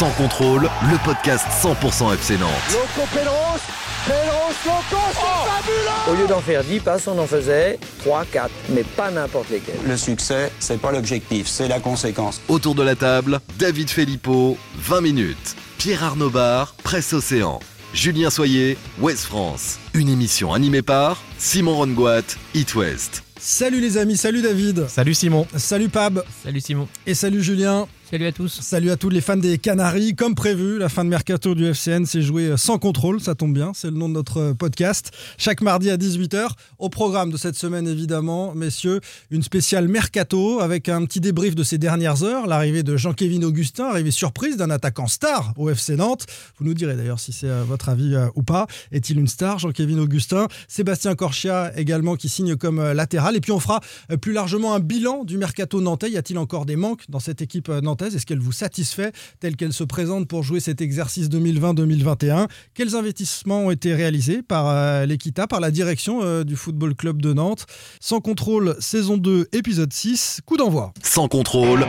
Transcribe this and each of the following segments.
Sans contrôle, le podcast 100% FC Nantes. Loco Pedros, Pedros, Loco, c'est fabuleux Au lieu d'en faire 10 passes, on en faisait 3, 4, mais pas n'importe lesquels. Le succès, c'est pas l'objectif, c'est la conséquence. Autour de la table, David Filippo, 20 minutes. Pierre Arnaud Bar, Presse Océan. Julien Soyer, West France. Une émission animée par Simon Rongoat, It West. Salut les amis, salut David. Salut Simon. Salut Pab. Salut Simon. Et salut Julien. Salut à tous. Salut à tous les fans des Canaries. Comme prévu, la fin de mercato du FCN s'est jouée sans contrôle, ça tombe bien, c'est le nom de notre podcast. Chaque mardi à 18h, au programme de cette semaine évidemment, messieurs, une spéciale mercato avec un petit débrief de ces dernières heures, l'arrivée de Jean-Kévin Augustin, arrivée surprise d'un attaquant star au FC Nantes. Vous nous direz d'ailleurs si c'est euh, votre avis euh, ou pas. Est-il une star, Jean-Kévin Augustin? Sébastien Corchia également qui signe comme euh, latéral. Et puis on fera plus largement un bilan du mercato nantais. Y a-t-il encore des manques dans cette équipe nantaise? Est-ce qu'elle vous satisfait telle qu'elle se présente pour jouer cet exercice 2020-2021 Quels investissements ont été réalisés par euh, l'Equita, par la direction euh, du Football Club de Nantes? Sans contrôle, saison 2, épisode 6, coup d'envoi. Sans contrôle.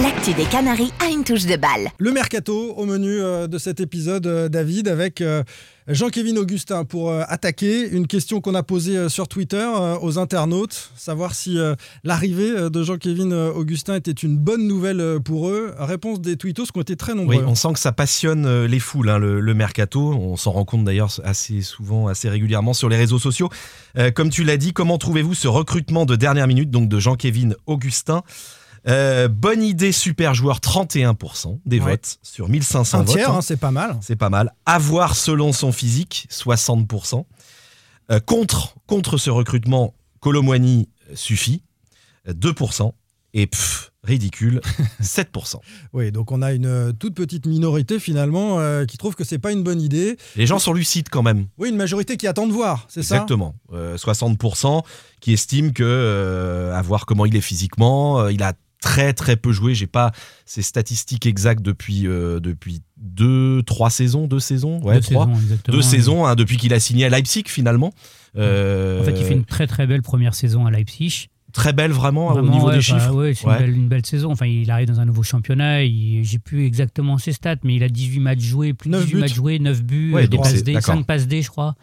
L'actu des Canaries a une touche de balle. Le mercato au menu euh, de cet épisode, David, avec Jean-Kévin Augustin pour euh, attaquer. Une question qu'on a posée euh, sur Twitter euh, aux internautes, savoir si l'arrivée de Jean-Kévin Augustin était une bonne nouvelle pour eux. Réponse des tweetos qui ont été très nombreux. Oui, on sent que ça passionne les foules, hein, le, mercato. On s'en rend compte d'ailleurs assez souvent, assez régulièrement sur les réseaux sociaux. comme tu l'as dit, comment trouvez-vous ce recrutement de dernière minute, donc de Jean-Kévin Augustin? Euh, bonne idée, super joueur, 31% des votes sur 1500 Un tiers, votes. Hein, c'est pas mal. C'est pas mal. Avoir selon son physique, 60%. Euh, contre, contre ce recrutement, Colomwani suffit, 2%. Et pff, ridicule, 7%. oui, donc on a une euh, toute petite minorité finalement qui trouve que c'est pas une bonne idée. Les gens sont lucides quand même. Oui, une majorité qui attend de voir, c'est ça? Exactement. 60% qui estiment que, à voir comment il est physiquement, il a très très peu joué. J'ai pas ces statistiques exactes depuis euh, depuis deux trois saisons, deux saisons, ouais, deux trois, saisons, deux saisons hein, depuis qu'il a signé à Leipzig finalement. Euh, en fait, il fait une très très belle première saison à Leipzig. Très belle vraiment, au niveau des chiffres. ouais, c'est une, belle saison. Enfin, il arrive dans un nouveau championnat. J'ai plus exactement ses stats, mais il a 18 matchs joués, plus de 18 matchs joués, 9 buts, des passes D, 5 passes D, je crois.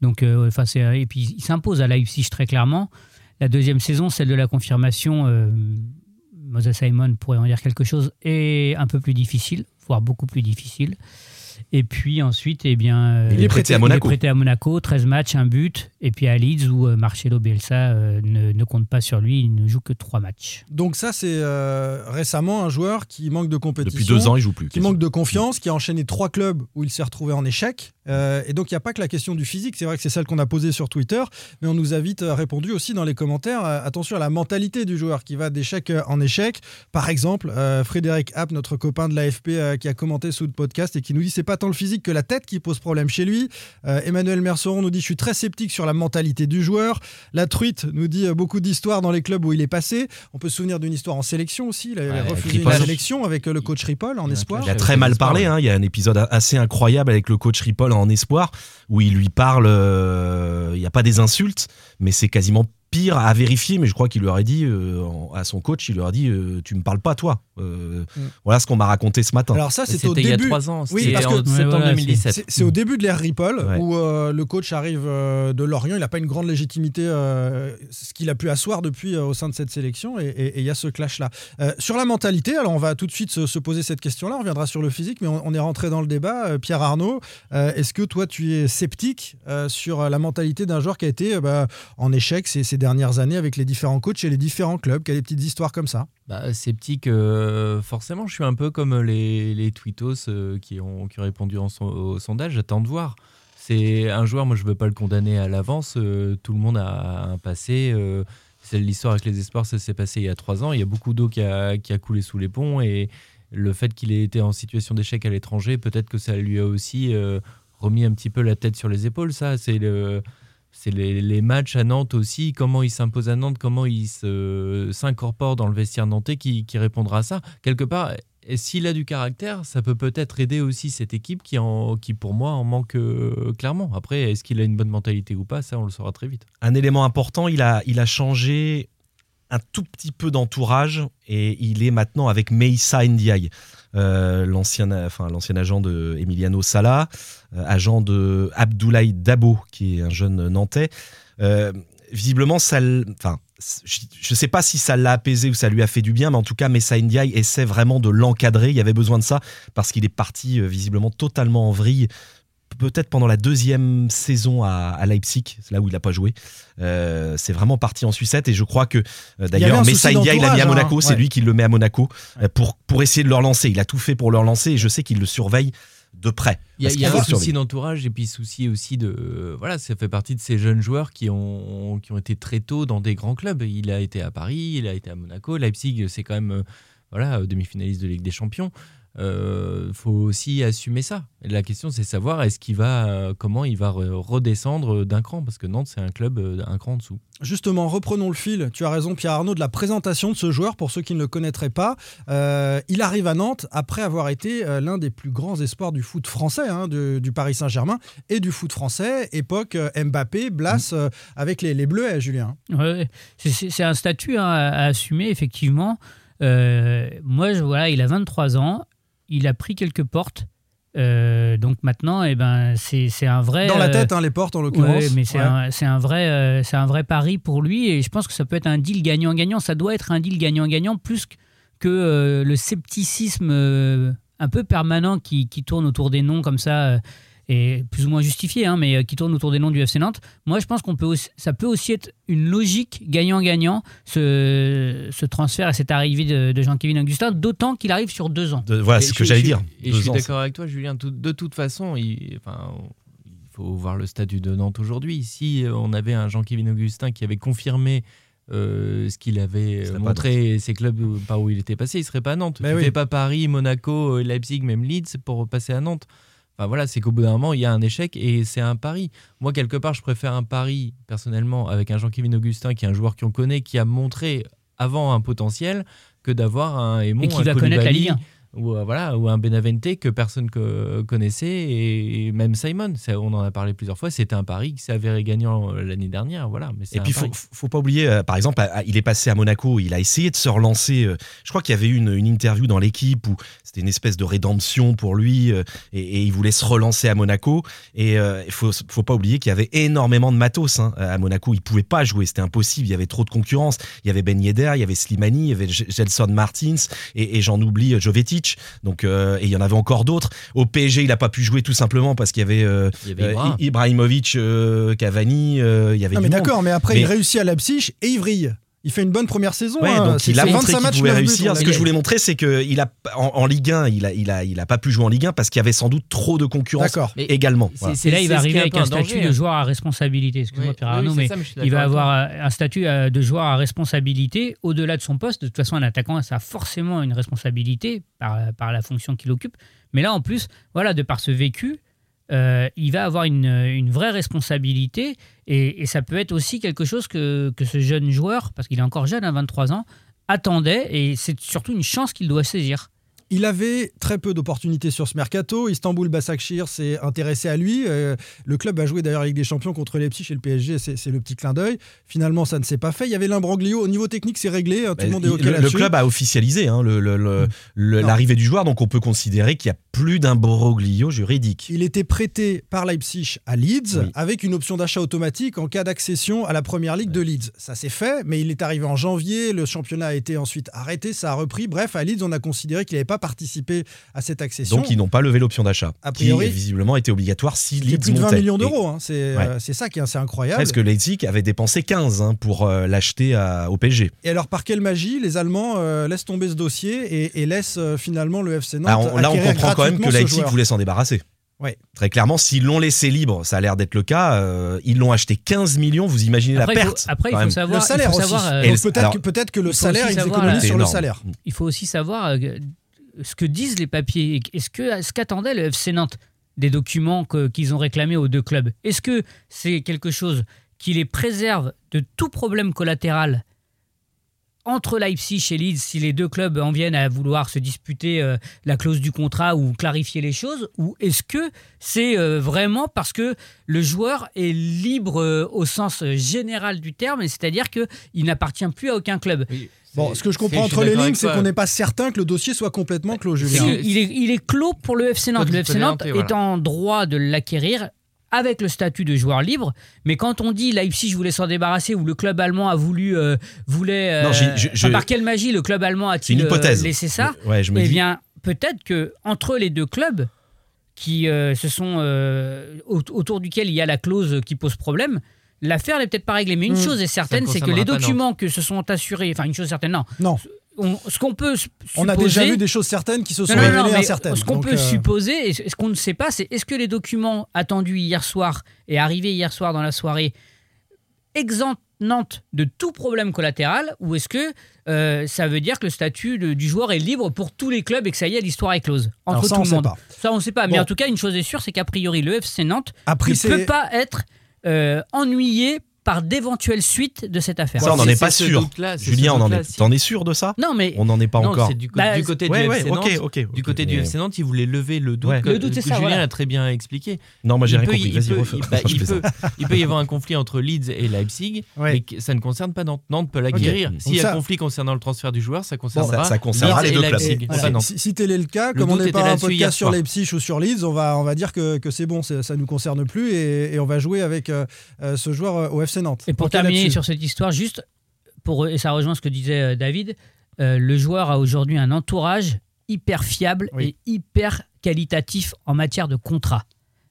Donc, euh, enfin, et puis il s'impose à Leipzig très clairement. La deuxième saison, celle de la confirmation, Moses Simon pourrait en dire quelque chose, est un peu plus difficile, voire beaucoup plus difficile. Et puis ensuite, eh bien, il est prêté à Monaco. Il est prêté à Monaco, 13 matchs, un but. Et puis à Leeds, où euh, Marcelo Bielsa euh, ne, compte pas sur lui, il ne joue que 3 matchs. Donc ça, c'est euh, récemment un joueur qui manque de compétition. Depuis deux ans, il joue plus. Qui manque de confiance, qui a enchaîné trois clubs où il s'est retrouvé en échec. et donc il n'y a pas que la question du physique, c'est vrai que c'est celle qu'on a posée sur Twitter, mais on nous a vite répondu aussi dans les commentaires. attention à la mentalité du joueur qui va d'échec en échec. Par exemple, Frédéric App, notre copain de l'AFP, qui a commenté sous le podcast et qui nous dit c'est pas tant le physique que la tête qui pose problème chez lui. Emmanuel Merceron nous dit je suis très sceptique sur la mentalité du joueur. La truite nous dit beaucoup d'histoires dans les clubs où il est passé. On peut se souvenir d'une histoire en sélection aussi. Il a refusé une sélection avec le coach Ripoll en espoir. Il a très mal parlé. Hein. Il y a un épisode assez incroyable avec le coach Ripoll en espoir où il lui parle. Euh, il n'y a pas des insultes, mais c'est quasiment pire à vérifier, mais je crois qu'il lui aurait dit euh, à son coach, il lui aurait dit euh, Tu me parles pas, toi. Euh, mm. Voilà ce qu'on m'a raconté ce matin. Alors, ça, c'était au début. il y a trois ans. Oui, parce que c'est en 2017. C'est au début de l'ère Ripple où le coach arrive de Lorient. Il n'a pas une grande légitimité, ce qu'il a pu asseoir depuis au sein de cette sélection. Et il y a ce clash-là. sur la mentalité, alors on va tout de suite se, poser cette question-là. On reviendra sur le physique, mais on, est rentré dans le débat. Pierre Arnaud, est-ce que toi, tu es sceptique sur la mentalité d'un joueur qui a été bah, en échec ces, ces dernières années avec les différents coachs et les différents clubs, qui a des petites histoires comme ça bah, Sceptique, euh, forcément, je suis un peu comme les, les tweetos euh, qui, ont, qui ont répondu au sondage, j'attends de voir. C'est un joueur, moi je ne veux pas le condamner à l'avance, euh, tout le monde a un passé. c'est l'histoire avec les espoirs, ça s'est passé il y a trois ans. Il y a beaucoup d'eau qui a, qui a coulé sous les ponts et le fait qu'il ait été en situation d'échec à l'étranger, peut-être que ça lui a aussi remis un petit peu la tête sur les épaules. Ça, c'est le c'est les, matchs à Nantes aussi, comment il s'impose à Nantes, comment il s'incorpore dans le vestiaire nantais qui, répondra à ça. Quelque part, s'il a du caractère, ça peut peut-être aider aussi cette équipe qui, en, qui pour moi, en manque euh, clairement. Après, est-ce qu'il a une bonne mentalité ou pas Ça, on le saura très vite. Un élément important, il a, il a changé un tout petit peu d'entourage et il est maintenant avec Meissa Ndiaye, l'ancien, enfin, l'ancien agent de Emiliano Sala, euh, agent de Abdoulaye Dabo, qui est un jeune Nantais. Euh, visiblement, ça, enfin, je ne sais pas si ça l'a apaisé ou ça lui a fait du bien, mais en tout cas, Messa Ndiaye essaie vraiment de l'encadrer. Il y avait besoin de ça parce qu'il est parti visiblement totalement en vrille peut-être pendant la deuxième saison à, Leipzig, c'est là où il n'a pas joué. Euh, c'est vraiment parti en sucette et je crois que euh, d'ailleurs Messa India il l'a mis à Monaco, hein. c'est lui qui le met à Monaco euh, pour, pour essayer de le relancer. Il a tout fait pour le relancer et je sais qu'il le surveille de près. Il y a, un souci d'entourage et puis souci aussi de voilà, ça fait partie de ces jeunes joueurs qui ont qui ont été très tôt dans des grands clubs. Il a été à Paris, il a été à Monaco, Leipzig, c'est quand même voilà demi-finaliste de Ligue des Champions euh, faut aussi assumer ça. Et la question, c'est savoir est-ce qu'il va, euh, comment il va redescendre d'un cran, parce que Nantes, c'est un club euh, un cran en dessous. Justement, reprenons le fil. Tu as raison, Pierre Arnaud, de la présentation de ce joueur. Pour ceux qui ne le connaîtraient pas, euh, il arrive à Nantes après avoir été l'un des plus grands espoirs du foot français, hein, du Paris Saint-Germain et du foot français, époque Mbappé, Blas, mm. avec les, les Bleus, hein, Julien. Ouais, c'est un statut hein, à, assumer, effectivement. moi, je, voilà, il a 23 ans il a pris quelques portes. Euh, donc maintenant, eh ben, c'est un vrai. Dans la tête, hein, les portes en l'occurrence. Oui, mais c'est un, vrai, euh, c'est un vrai pari pour lui et je pense que ça peut être un deal gagnant-gagnant. Ça doit être un deal gagnant-gagnant plus que euh, le scepticisme un peu permanent qui, qui, tourne autour des noms comme ça et plus ou moins justifié, hein, mais euh, qui tourne autour des noms du FC Nantes. Moi, je pense qu'on peut ça peut aussi être une logique gagnant-gagnant, ce, ce, transfert et cette arrivée de, Jean-Kévin Augustin, d'autant qu'il arrive sur deux ans. voilà ce que j'allais dire. Et je suis d'accord avec toi, Julien. de toute façon, il, enfin, il faut voir le statut de Nantes aujourd'hui. Si euh, on avait un Jean-Kévin Augustin qui avait confirmé euh, ce qu'il avait montré, ses clubs par où il était passé, il serait pas à Nantes. il ne fait pas Paris, Monaco, Leipzig, même Leeds pour passer à Nantes voilà, c'est qu'au bout d'un moment, il y a un échec et c'est un pari. Moi, quelque part, je préfère un pari, personnellement, avec un Jean-Kévin Augustin, qui est un joueur qu'on connaît, qui a montré avant un potentiel, que d'avoir un Aimon, et qui va connaître la Ligue ou, euh, voilà, ou un Benavente que personne connaissait, et, même Simon, on en a parlé plusieurs fois, c'était un pari qui s'est avéré gagnant euh, l'année dernière. Voilà, mais et puis, il faut, faut pas oublier, euh, par exemple, il est passé à Monaco, il a essayé de se relancer. je crois qu'il y avait eu une, une interview dans l'équipe où c'était une espèce de rédemption pour lui, et, il voulait se relancer à Monaco. Et il faut, faut pas oublier qu'il y avait énormément de matos hein, à Monaco. Il pouvait pas jouer, c'était impossible, il y avait trop de concurrence. Il y avait Ben Yedder, il y avait Slimani, il y avait Gelson Martins, et, et j'en oublie Donc, euh, et il y en avait encore d'autres. Au PSG, il n'a pas pu jouer tout simplement parce qu'il y avait, euh, euh, Ibrahimovic, Cavani, il y avait. Non, mais d'accord, mais après il réussit à Leipzig et il vrille. Il fait une bonne première saison. Ouais, hein. donc il a montré qu'il pouvait réussir. Ce que je voulais montrer, c'est qu'il a en, Ligue 1, il a, il a, il a pas pu jouer en Ligue 1 parce qu'il y avait sans doute trop de concurrence également. C'est là il va arriver avec un, statut de joueur à responsabilité. Excuse-moi, Pierre Arnaud, mais il va avoir un statut de joueur à responsabilité au-delà de son poste. De toute façon, un attaquant, ça a forcément une responsabilité par, par la fonction qu'il occupe. Mais là, en plus, voilà, de par ce vécu, euh, il va avoir une, vraie responsabilité et, ça peut être aussi quelque chose que, ce jeune joueur, parce qu'il est encore jeune à 23 ans, attendait et c'est surtout une chance qu'il doit saisir. Il avait très peu d'opportunités sur ce mercato. Istanbul Basakshir s'est intéressé à lui. Euh, le club a joué d'ailleurs avec des champions contre Leipzig et le PSG, c'est le petit clin d'œil. Finalement, ça ne s'est pas fait. Il y avait l'imbroglio. Au niveau technique, c'est réglé. Hein, le bah, monde est OK le, le club a officialisé hein, l'arrivée du joueur, donc on peut considérer qu'il n'y a plus d'imbroglio juridique. Il était prêté par Leipzig à Leeds avec une option d'achat automatique en cas d'accession à la première ligue de Leeds. Ça s'est fait, mais il est arrivé en janvier. Le championnat a été ensuite arrêté, ça a repris. Bref, à Leeds, on a considéré qu'il n'avait pas participer à cette accession. Donc ils n'ont pas levé l'option d'achat, qui visiblement été obligatoire si Leeds plus de 20 millions d'euros, hein. euh, c'est ça qui est assez incroyable. Parce que Leipzig avait dépensé 15 hein, pour euh, l'acheter au PSG. Et alors par quelle magie les Allemands euh, laissent tomber ce dossier et, laissent finalement le FC Nantes ah, Là on comprend quand même que Leipzig voulait s'en débarrasser. Ouais. Très clairement, s'ils l'ont laissé libre, ça a l'air d'être le cas, ils l'ont acheté 15ce millions, vous imaginez la perte. après, il faut savoir. Le salaire aussi. Peut-être que, le salaire, ils économisent sur le salaire. Il faut aussi savoir ce que disent les papiers. Est-ce que ce qu'attendait le FC Nantes des documents qu'ils ont réclamés aux deux clubs? Est-ce que c'est quelque chose qui les préserve de tout problème collatéral entre Leipzig et Leeds, si les deux clubs en viennent à vouloir se disputer euh, la clause du contrat ou clarifier les choses, ou est-ce que c'est euh, vraiment parce que le joueur est libre euh, au sens général du terme, c'est-à-dire qu'il n'appartient plus à aucun club? Bon, ce que je comprends entre les lignes, c'est qu'on n'est pas certain que le dossier soit complètement clos, Julien. Il, est, il est clos pour le FC Nantes. Le FC Nantes est en droit de l'acquérir avec le statut de joueur libre. Mais quand on dit Leipzig voulait s'en débarrasser ou le club allemand a voulu, euh, voulait, euh, par quelle magie le club allemand a-t-il euh, laissé ça Eh bien, peut-être que entre les deux clubs qui se sont autour duquel il y a la clause qui pose problème. L'affaire n'est peut-être pas réglée, mais une hmm. chose est certaine, c'est que les documents que se sont assurés, enfin une chose certaine, non, non ce qu'on peut on a déjà vu des choses certaines qui se sont révélées incertaines. Ce qu'on peut euh, supposer et ce qu'on ne sait pas, c'est est-ce que les documents attendus hier soir et arrivés hier soir dans la soirée exemptent Nantes de tout problème collatéral ou est-ce que euh, ça veut dire que le statut du joueur est libre pour tous les clubs et que ça y est, l'histoire est close entre tout le monde Ça, on ne sait pas. Mais en tout cas, une chose est sûre, c'est qu'a priori, le FC Nantes ne peut pas être euh, ennuyé par d'éventuelles suites de cette affaire. Ça, on n'en est, pas sûr. Julien, on en est, t'en es sûr de ça? Non, mais on n'en est pas encore. Du, bah, du, côté du FC Nantes, du côté du FC Nantes, il voulait lever le doute. Le doute, c'est ça. Julien a très bien expliqué. Non, moi j'ai rien compris. Vas-y, bah, il, peut, y avoir un conflit entre Leeds et Leipzig, mais ça ne concerne pas Nantes. Nantes peut l'acquérir. S'il y a un conflit concernant le transfert du joueur, ça concernera. Ça concernera les deux clubs. Si tel est le cas, comme on n'est pas un podcast sur Leipzig ou sur Leeds, on va dire que c'est bon, ça nous concerne plus et on va jouer avec ce joueur au FC Nantes. Et pour terminer sur cette histoire, juste pour et ça rejoint ce que disait euh, David, euh, le joueur a aujourd'hui un entourage hyper fiable et hyper qualitatif en matière de contrat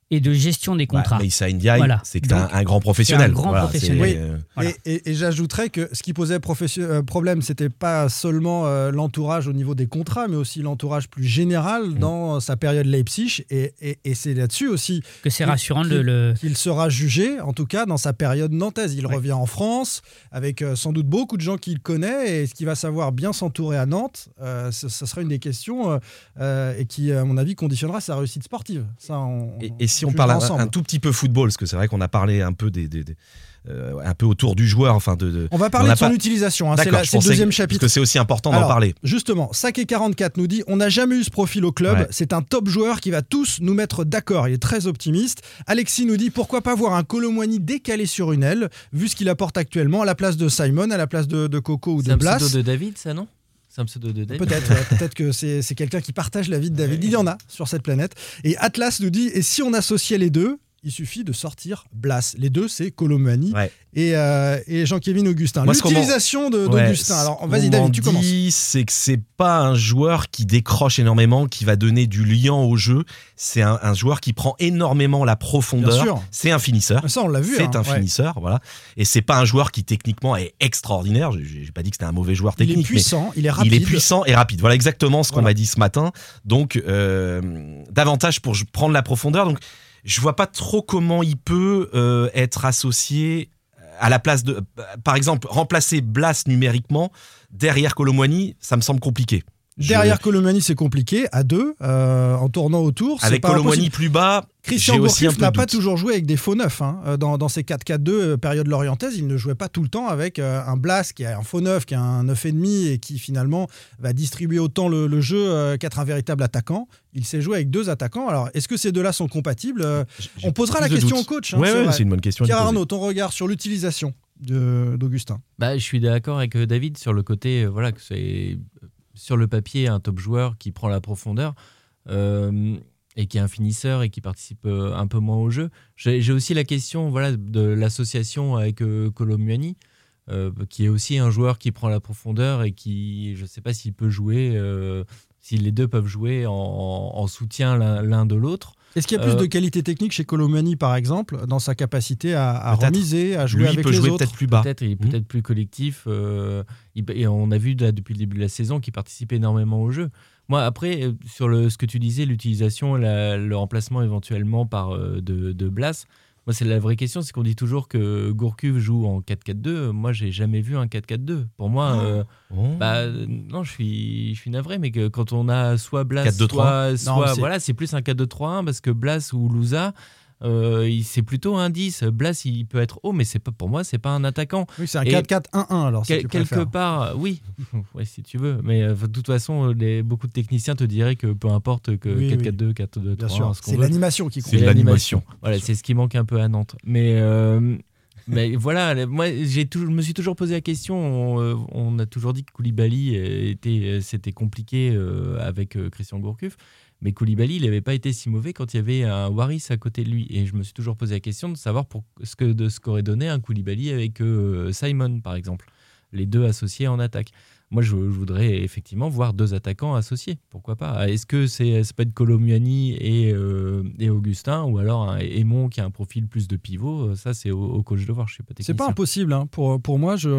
et de gestion des bah, contrats. mais Issa Ndiaye, c'est un, un, grand professionnel. Un grand professionnel. Euh, et, j'ajouterais que ce qui posait euh, problème, c'était pas seulement euh, l'entourage au niveau des contrats, mais aussi l'entourage plus général mm. dans sa période Leipzig. Et, c'est là-dessus aussi que c'est rassurant de le. Qu'il sera jugé, en tout cas dans sa période nantaise. Il revient en France avec sans doute beaucoup de gens qu'il connaît et ce qu'il va savoir bien s'entourer à Nantes, ça, sera une des questions et qui, à mon avis, conditionnera sa réussite sportive. Ça, on, si on parle un, tout petit peu football, parce que c'est vrai qu'on a parlé un peu des, euh, un peu autour du joueur. Enfin de, on va parler de son utilisation. Hein, c'est le deuxième chapitre. Parce que c'est aussi important d'en parler. Justement, Saké 44 nous dit on n'a jamais eu ce profil au club. C'est un top joueur qui va tous nous mettre d'accord. Il est très optimiste. Alexis nous dit pourquoi pas voir un Colomwani décalé sur une aile, vu ce qu'il apporte actuellement à la place de Simon, à la place de, Coco ou de Blas. C'est de David, ça non? Un pseudo de David. Peut-être, peut-être que c'est quelqu'un qui partage la vie de David. Il y en a sur cette planète. Et Atlas nous dit et si on associait les deux, il suffit de sortir Blas. Les deux, c'est Colomani et, euh, et Jean-Kévin Augustin. L'utilisation d'Augustin. Alors, vas-y, David, tu commences. c'est que c'est pas un joueur qui décroche énormément, qui va donner du lien au jeu. C'est un, joueur qui prend énormément la profondeur. C'est un finisseur. Ça, on l'a vu. C'est hein, un finisseur, voilà. Et c'est pas un joueur qui techniquement est extraordinaire. J'ai pas dit que c'était un mauvais joueur technique. Il est puissant, il est rapide. Il est puissant et rapide. Voilà exactement ce qu'on m'a dit ce matin. Donc, euh, davantage pour prendre la profondeur. Donc, je vois pas trop comment il peut euh, être associé à la place de, par exemple, remplacer Blas numériquement derrière Colomwani, ça me semble compliqué. Derrière Colomani, c'est compliqué, à deux, euh, en tournant autour. Avec Colomani plus bas, Christian Gourcuff n'a pas toujours joué avec des faux neufs. Hein. Euh, dans, dans, ces 4-4-2 euh, période lorientaise, il ne jouait pas tout le temps avec un Blas qui est un faux neuf, qui a un 9,5 et qui finalement va distribuer autant le, jeu qu'être un véritable attaquant. Il s'est joué avec deux attaquants. Alors, est-ce que ces deux-là sont compatibles On posera la question au coach. Hein, c'est une bonne question. Pierre Arnaud, ton regard sur l'utilisation d'Augustin? Bah, Je suis d'accord avec David sur le côté voilà, que c'est sur le papier un top joueur qui prend la profondeur euh, et qui est un finisseur et qui participe euh, un peu moins au jeu. J'ai aussi la question voilà, de l'association avec euh, Colomuani, qui est aussi un joueur qui prend la profondeur et qui, je ne sais pas s'il peut jouer, si les deux peuvent jouer en soutien l'un de l'autre. Est-ce qu'il y a plus de qualité technique chez Colomani, par exemple, dans sa capacité à, remiser, à jouer avec peut les jouer autres peut-être plus bas. Peut-être, il est mmh. peut-être plus collectif. Euh, et on a vu depuis le début de la saison qu'il participe énormément au jeu. Moi, après, euh, sur le, ce que tu disais, l'utilisation, le remplacement éventuellement par euh, de, de Blas, moi, c'est la vraie question, c'est qu'on dit toujours que Gourcuff joue en 4-4-2. Moi, j'ai jamais vu un 4-4-2. Pour moi, ah. euh, oh. bah, non, je suis, je suis navré, mais que quand on a soit Blas, soit, soit voilà, c'est plus un 4-2-3-1 parce que Blas ou Louza, Euh, c'est plutôt un 10. Blas, il peut être haut, mais c'est pas pour moi, c'est pas un attaquant. Oui, c'est un 4-4-1-1 alors. Si quelque part, oui, ouais, si tu veux. Mais euh, de toute façon, les, beaucoup de techniciens te diraient que peu importe que 4-4-2, 4-2-3. C'est l'animation qui compte. C'est l'animation. Voilà, c'est ce qui manque un peu à Nantes. Mais. Euh, mais voilà, moi, j'ai je me suis toujours posé la question. On, a toujours dit que Koulibaly était, c'était compliqué avec Christian Gourcuff. Mais Koulibaly, il n'avait pas été si mauvais quand il y avait un Waris à côté de lui. Et je me suis toujours posé la question de savoir pour ce que de ce qu'aurait donné un Koulibaly avec euh, Simon, par exemple. Les deux associés en attaque. Moi, je, voudrais effectivement voir deux attaquants associés. Pourquoi pas Est-ce que c'est peut être Colomuani et, euh, et, Augustin ou alors un Aimon qui a un profil plus de pivot Ça, c'est au, coach de voir. Je suis pas C'est pas impossible. Hein. Pour, pour moi, je,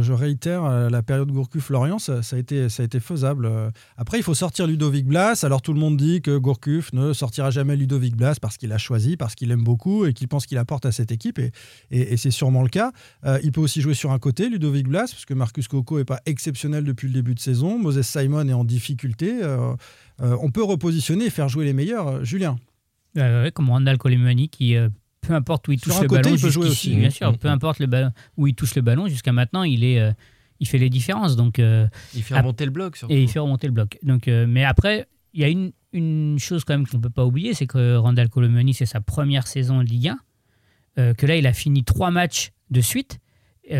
je réitère euh, la période Gourcuff-Lorient, ça, a été, ça a été faisable. Euh, après, il faut sortir Ludovic Blas. Alors, tout le monde dit que Gourcuff ne sortira jamais Ludovic Blas parce qu'il a choisi, parce qu'il aime beaucoup et qu'il pense qu'il apporte à cette équipe. Et, et, c'est sûrement le cas. il peut aussi jouer sur un côté, Ludovic Blas, parce que Marcus Coco n'est pas exceptionnel depuis le début de saison. Moses Simon est en difficulté. Euh, euh, on peut repositionner et faire jouer les meilleurs. Euh, Julien Comme Randall Colemani qui peu importe où il touche le ballon, il peut jouer aussi. Bien sûr, peu importe le ballon, où il touche le ballon, jusqu'à maintenant, il est, il fait les différences. Donc, il fait remonter le bloc. Et il fait remonter le bloc. Donc, mais après, il y a une, une chose quand même qu'on ne peut pas oublier, c'est que Randall Colomani, c'est sa première saison en Ligue 1, que là, il a fini trois matchs de suite.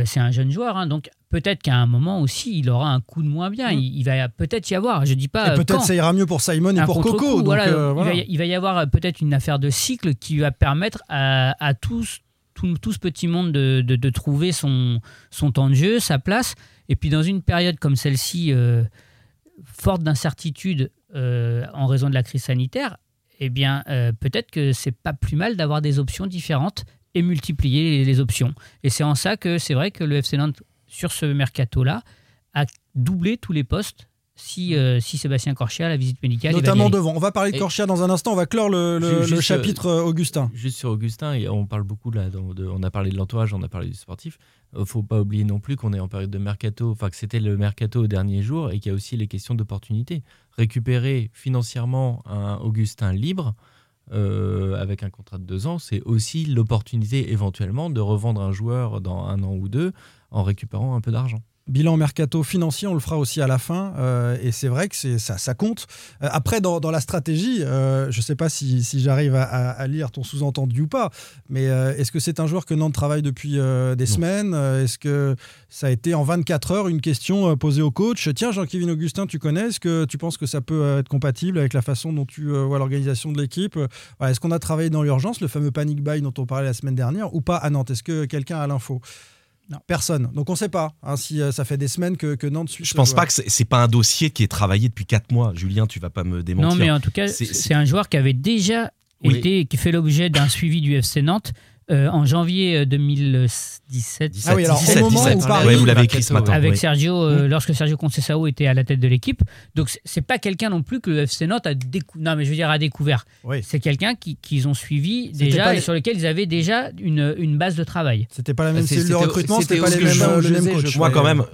C'est un jeune joueur, hein, donc peut-être qu'à un moment aussi, il aura un coup de moins bien. Mm. Il, va peut-être y avoir, je dis pas. peut-être ça ira mieux pour Simon et pour Coco. Euh, il, va, y avoir euh, peut-être une affaire de cycle qui va permettre à, tous, tout, ce petit monde de, trouver son, son temps de jeu, sa place. Et puis dans une période comme celle-ci, euh, forte d'incertitude en raison de la crise sanitaire, eh bien, peut-être que c'est pas plus mal d'avoir des options différentes et multiplier les, les options. Et c'est en ça que c'est vrai que le FC Nantes sur ce mercato-là, a doublé tous les postes si, euh, si Sébastien Corchia la visite médicale. Notamment devant. On va parler de Corchia dans un instant. On va clore le, chapitre euh, Augustin. Juste sur Augustin, on parle beaucoup là. on a parlé de l'entourage, on a parlé du sportif. Il euh, faut pas oublier non plus qu'on est en période de mercato, enfin que c'était le mercato au dernier jour et qu'il y a aussi les questions d'opportunité. Récupérer financièrement un Augustin libre. Avec un contrat de deux ans, c'est aussi l'opportunité éventuellement de revendre un joueur dans un an ou deux en récupérant un peu d'argent. Bilan mercato financier, on le fera aussi à la fin. Euh, et c'est vrai que ça, ça compte. Euh, après, dans, la stratégie, euh, je ne sais pas si, j'arrive à, lire ton sous-entendu ou pas, mais est-ce que c'est un joueur que Nantes travaille depuis des semaines Est-ce que ça a été en 24 heures une question posée au coach? Tiens, Jean-Kévin Augustin, tu connais Est-ce que tu penses que ça peut être compatible avec la façon dont tu vois l'organisation de l'équipe? Est-ce qu'on a travaillé dans l'urgence, le fameux panic buy dont on parlait la semaine dernière, ou pas? À Nantes Est-ce que quelqu'un a l'info? Non. Personne. Donc on ne sait pas hein, si euh, ça fait des semaines que, que Nantes suit. Je pense pas que c'est pas un dossier qui est travaillé depuis 4 mois. Julien, tu vas pas me démentir. Non, mais en tout cas, c'est un joueur qui avait déjà été, qui fait l'objet d'un suivi du FC Nantes euh, en janvier 2017. Euh, ah oui, alors au moment où vous l'avez écrit ce matin. Avec Sergio, euh, lorsque Sergio Conceição était à la tête de l'équipe. Donc c'est pas quelqu'un non plus que le FC Nantes a découvert. Non, mais je veux dire a découvert. C'est quelqu'un qu'ils ont suivi déjà et sur lequel ils avaient déjà une, une base de travail. C'était pas la même cellule de recrutement, c'était pas les mêmes, le même coach. Moi quand même,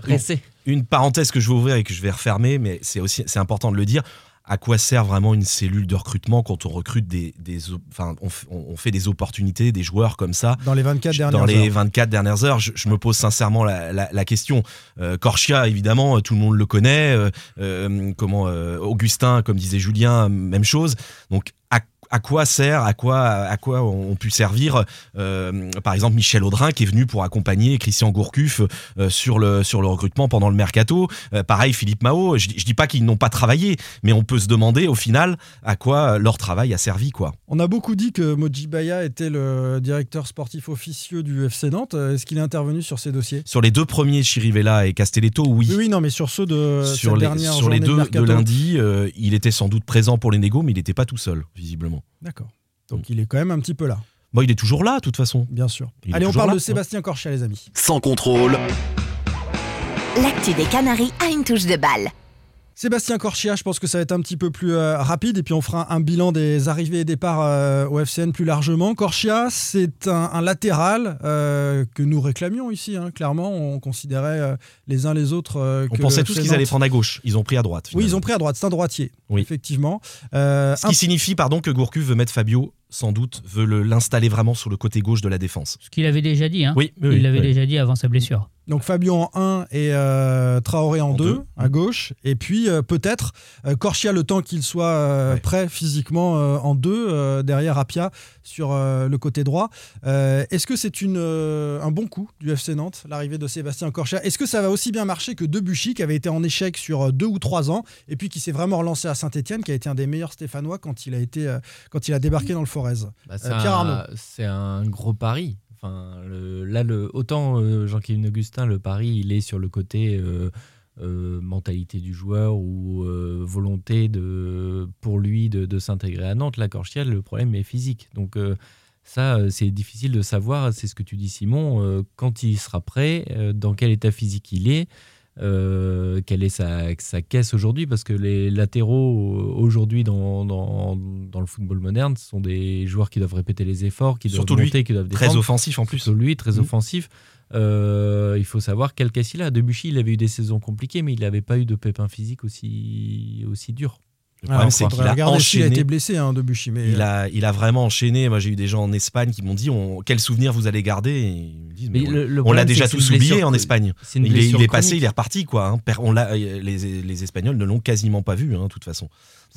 une parenthèse que je vais ouvrir et que je vais refermer, mais c'est aussi c'est important de le dire à quoi sert vraiment une cellule de recrutement quand on recrute des, enfin, on, fait des opportunités, des joueurs comme ça? Dans les 24 dernières heures. Dans les 24 dernières heures, je, me pose sincèrement la, question. Euh, Corchia, évidemment, tout le monde le connaît. Euh, euh, comment Augustin, comme disait Julien, même chose. Donc à quoi sert, à quoi, à quoi ont pu servir, euh, par exemple, Michel Audrin qui est venu pour accompagner Christian Gourcuff euh, sur, le, sur le recrutement pendant le mercato. Euh, pareil, Philippe Mao, je, je dis pas qu'ils n'ont pas travaillé, mais on peut se demander au final à quoi leur travail a servi. quoi. On a beaucoup dit que Moji Baya était le directeur sportif officieux du FC Nantes. Est-ce qu'il est intervenu sur ces dossiers? Sur les deux premiers, Chirivella et Castelletto, oui. Oui, non, mais sur ceux de sur les, Sur les deux de, lundi, il était sans doute présent pour les négos, mais il n'était pas tout seul, visiblement. D'accord. Donc il est quand même un petit peu là. Bon, il est toujours là, de toute façon. Bien sûr. Allez, on parle de Sébastien Corchia, les amis. Sans contrôle. L'actu des Canaries a une touche de balle. Sébastien Corchia, je pense que ça va être un petit peu plus euh, rapide et puis on fera un bilan des arrivées et départs euh, au FCN plus largement. Corchia, c'est un, latéral euh, que nous réclamions ici, hein, clairement. On considérait les uns les autres. on pensait tous qu'ils allaient prendre à gauche. Ils ont pris à droite. Oui, ils ont pris à droite. C'est un droitier, oui. effectivement. Ce qui signifie pardon, que Gourcuff veut mettre Fabio sans doute, veut l'installer vraiment sur le côté gauche de la défense. Ce qu'il avait déjà dit. Hein. Oui, il l'avait déjà dit avant sa blessure. Donc Fabio en 1 et euh, Traoré en, 2 à gauche. Et puis euh, peut-être euh, Corchia le temps qu'il soit prêt physiquement en 2 derrière Apia sur le côté droit. Est-ce que c'est un bon coup du FC Nantes, l'arrivée de Sébastien Corchia Est-ce que ça va aussi bien marcher que Debuchy qui avait été en échec sur 2 ou 3 ans et puis qui s'est vraiment relancé à Saint-Etienne, qui a été un des meilleurs Stéphanois quand il a, été, quand il a débarqué dans le Forez bah, Pierre Arnaud. C'est un gros pari Enfin, là, le, autant euh, Jean-Kévin Augustin, le pari, il est sur le côté euh, euh, mentalité du joueur ou volonté de, pour lui de, s'intégrer à Nantes. La Corchiel, le problème est physique. Donc, ça, c'est difficile de savoir. C'est ce que tu dis, Simon. quand il sera prêt, dans quel état physique il est. Euh, quelle est sa, sa caisse aujourd'hui? Parce que les latéraux euh, aujourd'hui dans, dans, dans, le football moderne sont des joueurs qui doivent répéter les efforts, qui doivent monter, qui doivent défendre. Très offensif en plus. Surtout lui, très mmh. offensif. Euh, il faut savoir quelle caisse il a. Debuchy, il avait eu des saisons compliquées, mais il n'avait pas eu de pépins physiques aussi, aussi durs. Le problème, c'est qu'il a enchaîné. Il a été blessé, hein, Debuchy. Mais... Il, a, il a vraiment enchaîné. Moi, j'ai eu des gens en Espagne qui m'ont dit on, quel souvenir vous allez garder? On l'a déjà tous oublié en Espagne. il, est, il est, passé, il est reparti. Quoi, hein. on les, les, Espagnols ne l'ont quasiment pas vu, hein, de toute façon.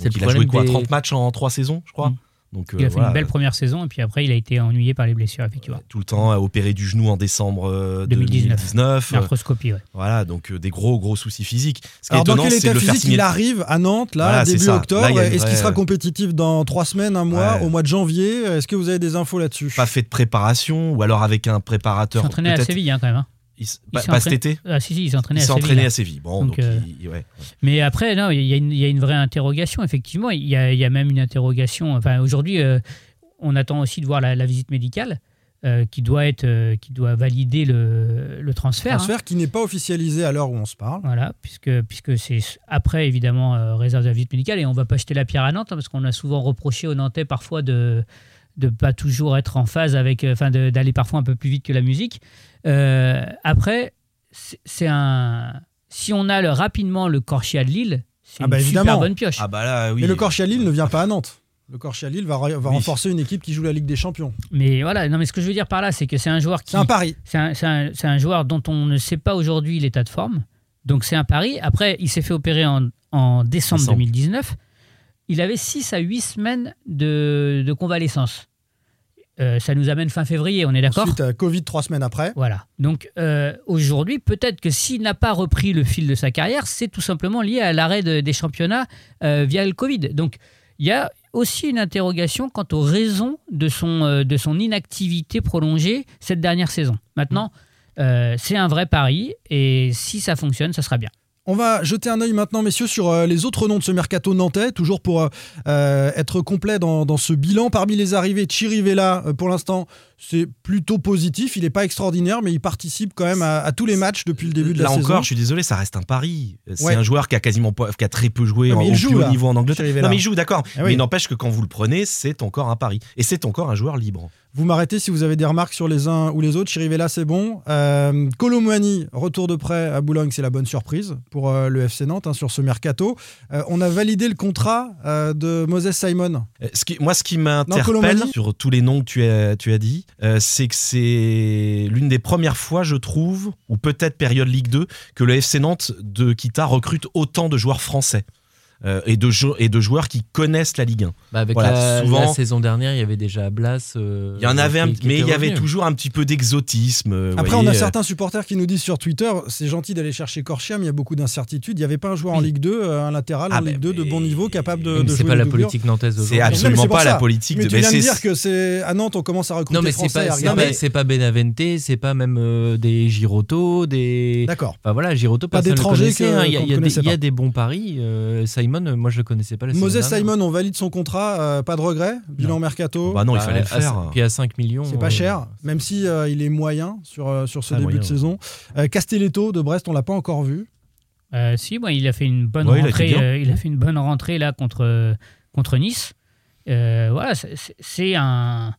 Donc, il a joué quoi 30 matchs en 3 saisons, je crois? Il a euh, fait une belle première saison et puis après il a été ennuyé par les blessures effectivement. Tout le temps opéré du genou en décembre 2019. Euh, L'arthroscopie, ouais. Voilà, donc euh, des gros gros soucis physiques. Ce Alors dans quel état physique il arrive à Nantes là début octobre? Est-ce qu'il sera compétitif dans trois semaines, un mois, au mois de janvier? Est-ce que vous avez des infos là-dessus? Pas fait de préparation ou alors avec un préparateur. Il s'entraînait à Séville hein, quand même. Hein. Il, pas, cet été? Ah, Si, si, il s'entraînait à, Séville. Bon, donc, Mais après, non, il y, a une, il y, a une vraie interrogation, effectivement. Il y a, il y a même une interrogation. Enfin, aujourd'hui, on attend aussi de voir la, visite médicale. Euh, qui doit être euh, qui doit valider le, le transfert. Transfert hein. qui n'est pas officialisé à l'heure où on se parle. Voilà, puisque puisque c'est après évidemment euh, réserve de la visite médicale et on va pas jeter la pierre à Nantes hein, parce qu'on a souvent reproché aux Nantais parfois de de pas toujours être en phase avec, enfin d'aller parfois un peu plus vite que la musique. Après, c'est un si on a le, rapidement le Corchia de Lille, c'est ah bah une super bonne pioche. Ah bah là, oui. Mais le Corchia de Lille ne vient pas à Nantes. Le Corchia Lille va, va renforcer une équipe qui joue la Ligue des Champions. Mais voilà, non, mais ce que je veux dire par là, c'est que c'est un joueur qui. C'est un pari. C'est un, un, joueur dont on ne sait pas aujourd'hui l'état de forme. Donc c'est un pari. Après, il s'est fait opérer en, en décembre, 2019. Il avait 6 à 8 semaines de, de convalescence. Euh, ça nous amène fin février, on est d'accord Ensuite, euh, Covid trois semaines après. Voilà. Donc euh, aujourd'hui, peut-être que s'il n'a pas repris le fil de sa carrière, c'est tout simplement lié à l'arrêt des championnats via le Covid. Donc il y a aussi une interrogation quant aux raisons de son, de son inactivité prolongée cette dernière saison. Maintenant, euh, c'est un vrai pari et si ça fonctionne, ça sera bien. On va jeter un œil maintenant, messieurs, sur euh, les autres noms de ce mercato nantais, toujours pour être complet dans, dans, ce bilan. Parmi les arrivées, Chirivella, pour l'instant, c'est plutôt positif. Il n'est pas extraordinaire, mais il participe quand même à, tous les matchs depuis le début de la saison. Là encore, je suis désolé, ça reste un pari. C'est un joueur qui a quasiment qui a très peu joué en, au plus haut niveau en Angleterre. Non, mais il joue, d'accord. Eh mais il n'empêche que quand vous le prenez, c'est encore un pari. Et c'est encore un joueur libre. Vous m'arrêtez si vous avez des remarques sur les uns ou les autres. Chirivella, c'est bon. Euh, retour de prêt à Boulogne, c'est la bonne surprise pour euh, le FC Nantes hein, sur ce mercato. Euh, on a validé le contrat euh, de Moses Simon. Ce qui, moi, ce qui m'interpelle sur tous les noms que tu as, tu as dit, c'est que c'est l'une des premières fois, je trouve, ou peut-être période Ligue 2, que le FC Nantes de Kita recrute autant de joueurs français. Euh, et, de et de joueurs qui connaissent la Ligue 1. Bah avec la, souvent, la saison dernière, il y avait déjà Blas. Euh, il y en avait, mais il y avait toujours un petit peu d'exotisme. Euh, Après, on a certains supporters qui nous disent sur Twitter c'est gentil d'aller chercher Corchia, mais il y a beaucoup d'incertitudes. Il n'y avait pas un joueur en Ligue 2, un latéral ah en Ligue 2 de bon niveau capable de, de C'est pas la politique nantaise C'est absolument pas la politique mais de tu viens de dire que c'est à Nantes, on commence à recruter non, mais. C'est pas, Benavente, c'est pas même des Giroto, des. D'accord. Enfin voilà, Giroto, pas d'étrangers. Hein. Il y a des bons paris. Simon, moi je le connaissais Moses Simon, on valide son contrat, euh, pas de regret, bilan mercato. Bah non, il fallait le faire. puis à 5 millions. C'est pas euh, cher, même si euh, il est moyen sur, sur ce début de saison. Castelletto de Brest, on l'a pas encore vu. si, il a fait une bonne rentrée. Il a, fait une bonne rentrée là contre contre Nice. voilà, c'est un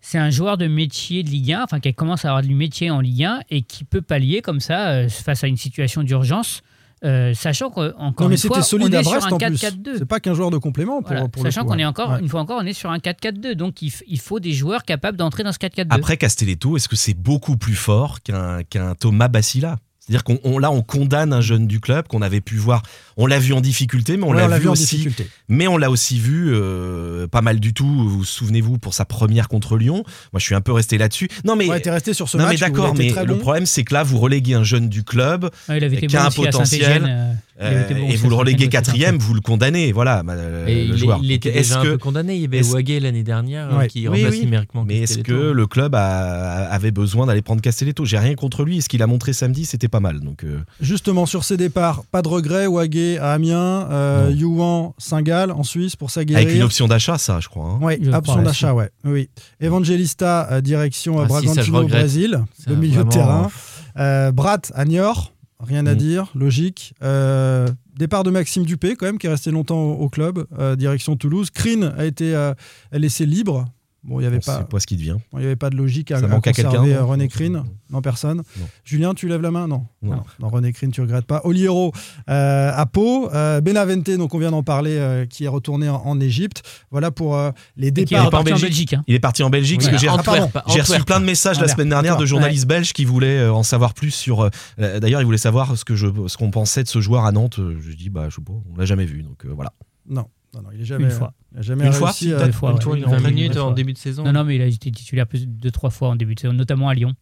c'est un joueur de métier de Ligue 1, enfin qui commence à avoir du métier en Ligue 1 et qui peut pallier comme ça face à une situation d'urgence Euh, sachant qu'encore une fois, on est sur un 4-4-2. C'est pas qu'un joueur de complément pour, Sachant qu'on est encore, une fois encore, on est sur un 4-4-2. Donc il, faut des joueurs capables d'entrer dans ce 4-4-2. Après Castelletto, est-ce que c'est beaucoup plus fort qu'un Thomas Bassila? C'est-à-dire qu'on là on condamne un jeune du club qu'on avait pu voir, on l'a vu en difficulté, mais on l'a vu, aussi, mais on l'a aussi vu euh, pas mal du tout. Vous, souvenez-vous pour sa première contre Lyon. Moi, je suis un peu resté là-dessus. Non mais ouais, resté sur ce non, match. mais d'accord, mais le problème c'est que là vous reléguez un jeune du club qui a un potentiel. Euh, et vous le reléguez quatrième, vous le condamnez, voilà. le joueur. Il était déjà un peu condamné. Il y avait Wagé l'année dernière qui oui, remplace numériquement. Mais est-ce que le club avait besoin d'aller prendre Castelletto J'ai rien contre lui. Ce qu'il a montré samedi, c'était pas mal. Donc euh. justement sur ses départs, pas de regret. Wagé à Amiens, euh, Youan, Saint-Gall en Suisse pour sa Avec une option d'achat, ça, je crois. Hein. Oui, option d'achat, ouais. Oui. Evangelista euh, direction ah, Bragantino au Brésil, le milieu de terrain. Brat à Niort. Rien à mm. dire, logique. Euh, départ de Maxime Dupé, quand même, qui est resté longtemps au, club, euh, direction Toulouse. Krine a été euh, laissé libre. Bon, il y avait pas. pas ce qui devient. Il n'y avait pas de logique à, à conserver René Krine. Non, personne. Julien, tu lèves la main Non. Non. René Crine, tu regrettes pas. Oliero euh, à Pau. Euh, Benavente, donc on vient d'en parler, euh, qui est retourné en, Égypte. Voilà pour les départs. Il est, parti en Belgique. Hein. Il est parti en Belgique. J'ai reçu plein de messages la semaine dernière de journalistes belges qui voulaient en savoir plus sur. D'ailleurs, ils voulaient savoir ce que je, ce qu'on pensait de ce joueur à Nantes. Je dis, bah, je sais pas, on l'a jamais vu. Donc voilà. Non. Non, non, il est jamais. Une fois. Il a jamais une réussi, fois, une fois, ouais. 20 minutes en début de saison. Non, non, mais il a été titulaire plus de trois fois en début de saison, notamment à Lyon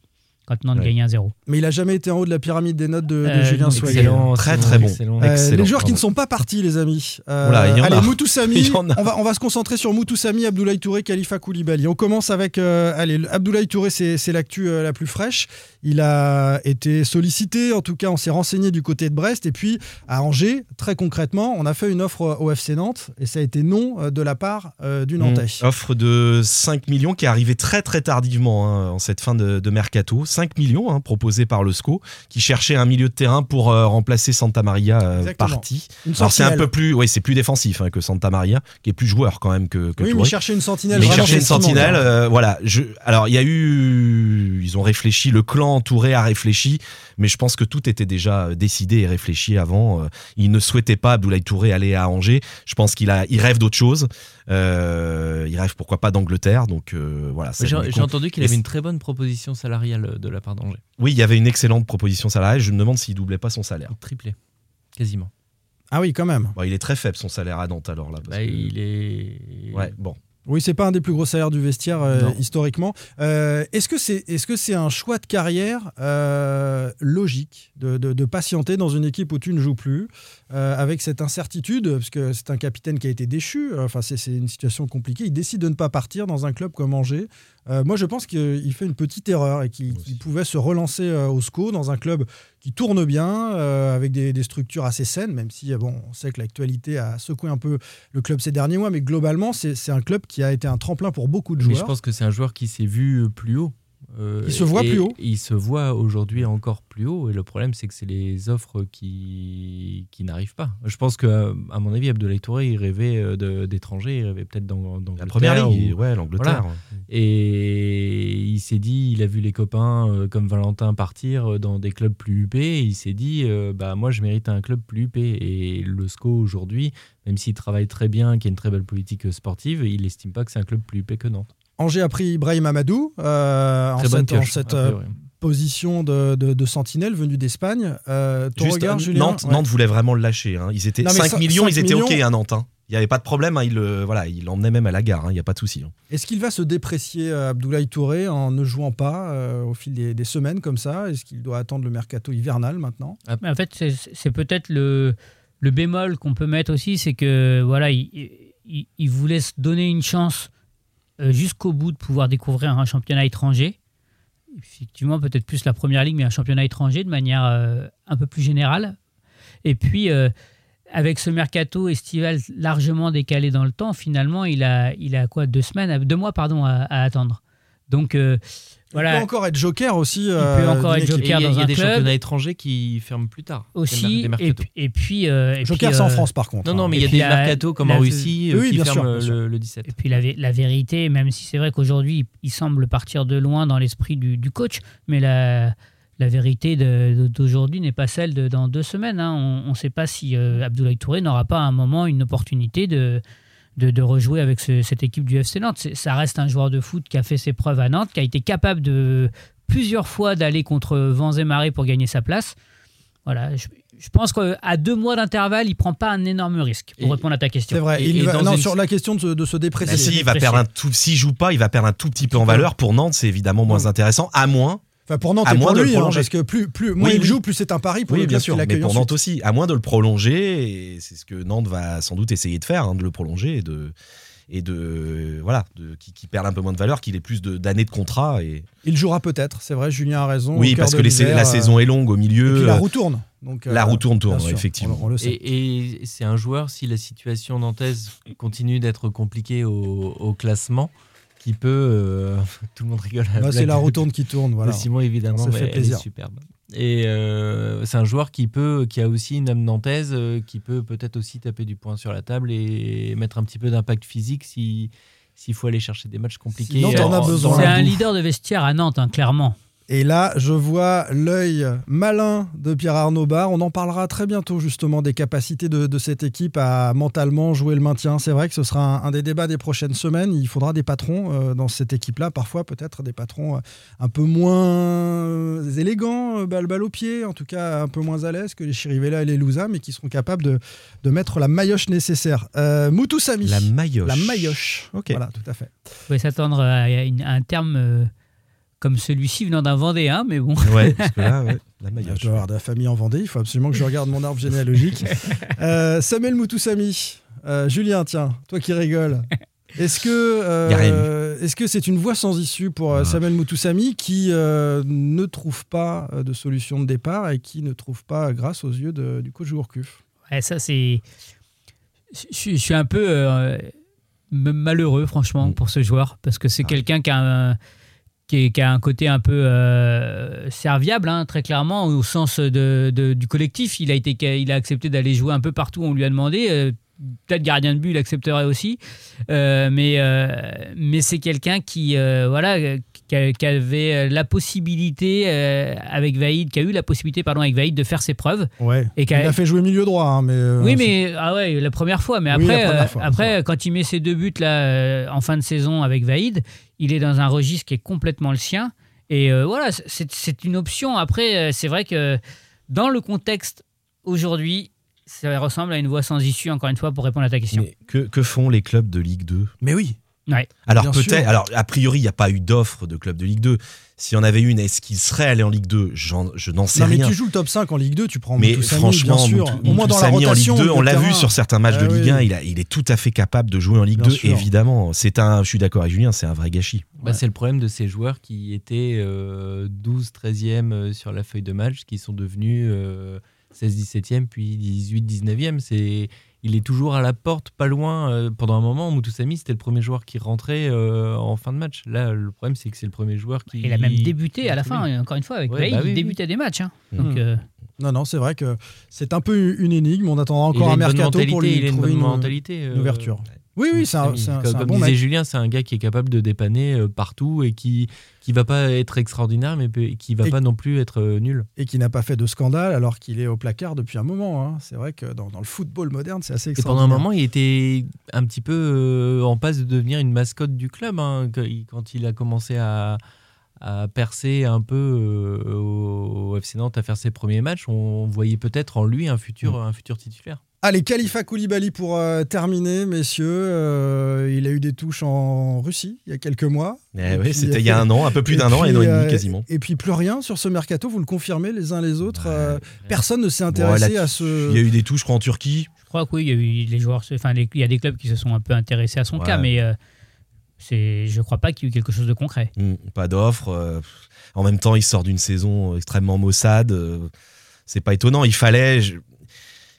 quand Nantes ouais. gagne 1-0. Mais il n'a jamais été en haut de la pyramide des notes de, euh, Julien Soyer. Excellent, très très bon. Euh, les joueurs qui ne sont pas partis, les amis. Euh, allez, Moutoussami. On va, on va se concentrer sur Moutoussami, Abdoulaye Touré, Khalifa Koulibaly. On commence avec euh, allez, Abdoulaye Touré, c'est l'actu la plus fraîche. Il a été sollicité, en tout cas, on s'est renseigné du côté de Brest. Et puis à Angers, très concrètement, on a fait une offre au FC Nantes et ça a été non de la part du Nantais. Mmh. Offre de 5 millions qui est arrivée très très tardivement hein, en cette fin de, de mercato 5 millions hein, proposés par le SCO, qui cherchait un milieu de terrain pour euh, remplacer Santa Maria euh, parti. Alors c'est un peu plus, oui, c'est plus défensif hein, que Santa Maria, qui est plus joueur quand même que. que oui, mais chercher une sentinelle. Mais chercher une sentinelle, euh, voilà. Je, alors il y a eu, ils ont réfléchi, le clan entouré a réfléchi, mais je pense que tout était déjà décidé et réfléchi avant. il ne souhaitait pas Abdoulaye Touré aller à Angers. Je pense qu'il a, il rêve d'autre chose. Euh, il rêve pourquoi pas d'Angleterre. Donc euh, voilà. J'ai entendu qu'il avait une très bonne proposition salariale de la part d'Angers. Oui, il y avait une excellente proposition salariale. Je me demande s'il doublait pas son salaire. Triplé, quasiment. Ah oui, quand même. il est très faible son salaire à Nantes alors là. Bah, il est. Ouais, bon. Oui, c'est pas un des plus gros salaires du vestiaire euh, historiquement. Euh, est-ce que c'est est -ce c'est un choix de carrière euh, logique de, patienter dans une équipe où tu ne joues plus avec cette incertitude? Parce que c'est un capitaine qui a été déchu. Enfin, c'est une situation compliquée. Il décide de ne pas partir dans un club comme Angers. Moi, je pense qu'il fait une petite erreur et qu'il pouvait se relancer au SCO dans un club qui tourne bien, euh, avec des, structures assez saines, même si bon, on sait que l'actualité a secoué un peu le club ces derniers mois, mais globalement, c'est un club qui a été un tremplin pour beaucoup de joueurs. Mais je pense que c'est un joueur qui s'est vu plus haut. Euh, il se voit plus haut. Il se voit aujourd'hui encore plus haut. Et le problème, c'est que c'est les offres qui, qui n'arrivent pas. Je pense que, à mon avis, Abdoulaye Touré, il rêvait euh, d'étrangers. Il rêvait peut-être dans, la première ligue. ouais, l'Angleterre. Et il s'est dit, il a vu les copains euh, comme Valentin partir dans des clubs plus huppés. Et il s'est dit, bah, moi, je mérite un club plus huppé. Et le SCO, aujourd'hui, même s'il travaille très bien, qu'il a une très belle politique sportive, il n'estime pas que c'est un club plus huppé que Nantes. Angers a pris Ibrahim Amadou euh, en cette, euh, position de, sentinelle venue d'Espagne. Euh, regard, Nantes, Nantes, voulait vraiment le lâcher. Hein. Ils étaient 5 millions, ils étaient OK à Nantes. Hein. Il n'y avait pas de problème, hein. il voilà, il l'emmenait même à la gare, il n'y a pas de souci. Est-ce qu'il va se déprécier Abdoulaye Touré en ne jouant pas au fil des, semaines comme ça? Est-ce qu'il doit attendre le mercato hivernal maintenant? Ah, En fait, c'est peut-être le, le bémol qu'on peut mettre aussi, c'est que voilà, il, il, il, voulait se donner une chance jusqu'au bout de pouvoir découvrir un championnat étranger. Effectivement, peut-être plus la première ligue, mais un championnat étranger de manière euh, un peu plus générale. Et puis, euh, avec ce mercato estival largement décalé dans le temps, finalement, il a, il a quoi Deux semaines, deux mois, pardon, à, à attendre. Donc, il peut encore être joker aussi. il peut euh, encore être joker dans un club. Il y a des championnats étrangers qui ferment plus tard. Aussi. et, puis. Euh, joker, c'est en euh, France par contre. Non, non, mais il y a des mercatos comme en Russie qui ferment le, 17. Et puis la, la vérité, même si c'est vrai qu'aujourd'hui, il semble partir de loin dans l'esprit du, du, coach, mais la la vérité d'aujourd'hui n'est pas celle de dans deux semaines. Hein. On ne sait pas si Abdoulaye Touré n'aura pas à un moment une opportunité de, de, rejouer avec cette équipe du FC Nantes. Ça reste un joueur de foot qui a fait ses preuves à Nantes, qui a été capable de plusieurs fois d'aller contre vents et marées pour gagner sa place. Voilà, je, pense qu'à deux mois d'intervalle, il prend pas un énorme risque pour répondre à ta question. C'est vrai. il non, sur la question de se, de se déprécier. Bah, si, va perdre un tout, s'il joue pas, il va perdre un tout petit peu en valeur. Pour Nantes, c'est évidemment moins intéressant, à moins Enfin, pour Nantes, à moins pour lui, hein, parce que plus, plus moins il joue, plus c'est un pari pour oui, le bien sûr. Mais pour Nantes aussi, à moins de le prolonger, et c'est ce que Nantes va sans doute essayer de faire, hein, de le prolonger et de et de voilà de, qui, qui perd un peu moins de valeur, qu'il ait plus d'années de, contrat. Et... Il jouera peut-être, c'est vrai, Julien a raison. Oui, parce que la euh, saison est longue au milieu. Et puis la roue tourne. Donc, la roue tourne, tourne, effectivement. et, c'est un joueur, si la situation nantaise continue d'être compliquée au, classement, qui peut. Euh, tout le monde rigole. Bah, c'est la roue tourne qui tourne. Voilà. Simon, évidemment, ça fait plaisir. superbe. Et euh, c'est un joueur qui peut, qui a aussi une âme nantaise, euh, qui peut peut-être aussi taper du poing sur la table et mettre un petit peu d'impact physique si s'il faut aller chercher des matchs compliqués. C'est un leader de vestiaire à Nantes, hein, clairement. Et là, je vois l'œil malin de Pierre Arnaud Bar. On en parlera très bientôt justement des capacités de, cette équipe à mentalement jouer le maintien. C'est vrai que ce sera un, des débats des prochaines semaines. Il faudra des patrons euh, dans cette équipe-là, parfois peut-être des patrons euh, un peu moins élégants, euh, balle, balle au pied, en tout cas un peu moins à l'aise que les Chirivella et les Louza, mais qui seront capables de, de mettre la maillotche nécessaire. Euh, Moutou Sami. La maillotche. La maillotche. Ok. Voilà, tout à fait. Vous pouvez s'attendre à, un terme comme celui-ci venant d'un Vendéen, mais bon. Ouais, parce que là, ouais, la Je dois avoir de la famille en Vendée, il faut absolument que je regarde mon arbre généalogique. Euh, Samuel Moutoussami, euh, Julien, tiens, toi qui rigoles. Est-ce que euh, est-ce que c'est une voie sans issue pour ah. Samuel Moutoussami qui ne trouve pas de solution de départ et qui ne trouve pas grâce aux yeux du coach Gourcuff? Ouais, ça c'est. Je suis un peu malheureux franchement mm. pour ce joueur parce que c'est quelqu'un qui a un qui, a un côté un peu euh, serviable, hein, très clairement, au sens de, du collectif. Il a, été, il a accepté d'aller jouer un peu partout où on lui a demandé. Euh, peut-être gardien de but, il accepterait aussi. Euh, mais mais c'est quelqu'un qui, voilà, qui, avait la possibilité avec Vaïd, qui a eu la possibilité pardon avec Vaïd de faire ses preuves. Ouais. Et il a, fait jouer milieu droit, hein, mais. oui, mais ah ouais, la première fois. Mais après, après, quand il met ses deux buts là en fin de saison avec Vaïd, il est dans un registre qui est complètement le sien. Et euh, voilà, c'est une option. Après, euh, c'est vrai que dans le contexte aujourd'hui, ça ressemble à une voie sans issue, encore une fois, pour répondre à ta question. Mais que, que font les clubs de Ligue 2 Mais oui. Ouais. Alors peut-être, alors a priori, il n'y a pas eu d'offre de club de Ligue 2. S'il y en avait une, est-ce qu'il serait allé en Ligue 2 Je n'en sais rien. Mais tu joues le top 5 en Ligue 2, tu prends Mais franchement, bien sûr. au moins dans la rotation, en Ligue 2, on l'a vu sur certains matchs de ah Ligue 1, il, a, il, est tout à fait capable de jouer en Ligue 2, évidemment. C'est un, je suis d'accord avec Julien, c'est un vrai gâchis. Bah, C'est le problème de ces joueurs qui étaient 12, 13e sur la feuille de match, qui sont devenus 16, 17e, puis 18, 19e. C'est il est toujours à la porte, pas loin. Euh, pendant un moment, Moutoussami, c'était le premier joueur qui rentrait euh, en fin de match. Là, le problème, c'est que c'est le premier joueur qui. Il a même débuté à la fin, encore une fois, avec ouais, bah il débutait des matchs. Hein. Mm. Donc, euh, Non, non, c'est vrai que c'est un peu une énigme. On attendra encore un mercato pour lui il trouver une, une, mentalité, ouverture. Oui, oui, c'est un, Comme bon disait Julien, c'est un gars qui est capable de dépanner euh, partout et qui qui va pas être extraordinaire, mais qui va pas non plus être euh, nul. Et qui n'a pas fait de scandale alors qu'il est au placard depuis un moment. Hein. C'est vrai que dans, le football moderne, c'est assez extraordinaire. Et pendant un moment, il était un petit peu euh, en passe de devenir une mascotte du club hein, quand il a commencé à à percer un peu au FC Nantes, à faire ses premiers matchs, on voyait peut-être en lui un futur, mm. un futur titulaire. Allez, Khalifa Koulibaly pour euh, terminer, messieurs. Euh, il a eu des touches en Russie il y a quelques mois. Eh oui, c'était il y a un an, un peu plus d'un an, un an et demi euh, quasiment. Et puis plus rien sur ce mercato, vous le confirmez les uns les autres. personne ne s'est intéressé à ce. Il y a eu des touches, je crois, en Turquie. Je crois que oui, il y a eu les joueurs, enfin, il y a des clubs qui se sont un peu intéressés à son cas, mais c'est, je ne crois pas qu'il y ait eu quelque chose de concret. Hmm, pas d'offre. en même temps, il sort d'une saison extrêmement maussade. c'est pas étonnant. Il fallait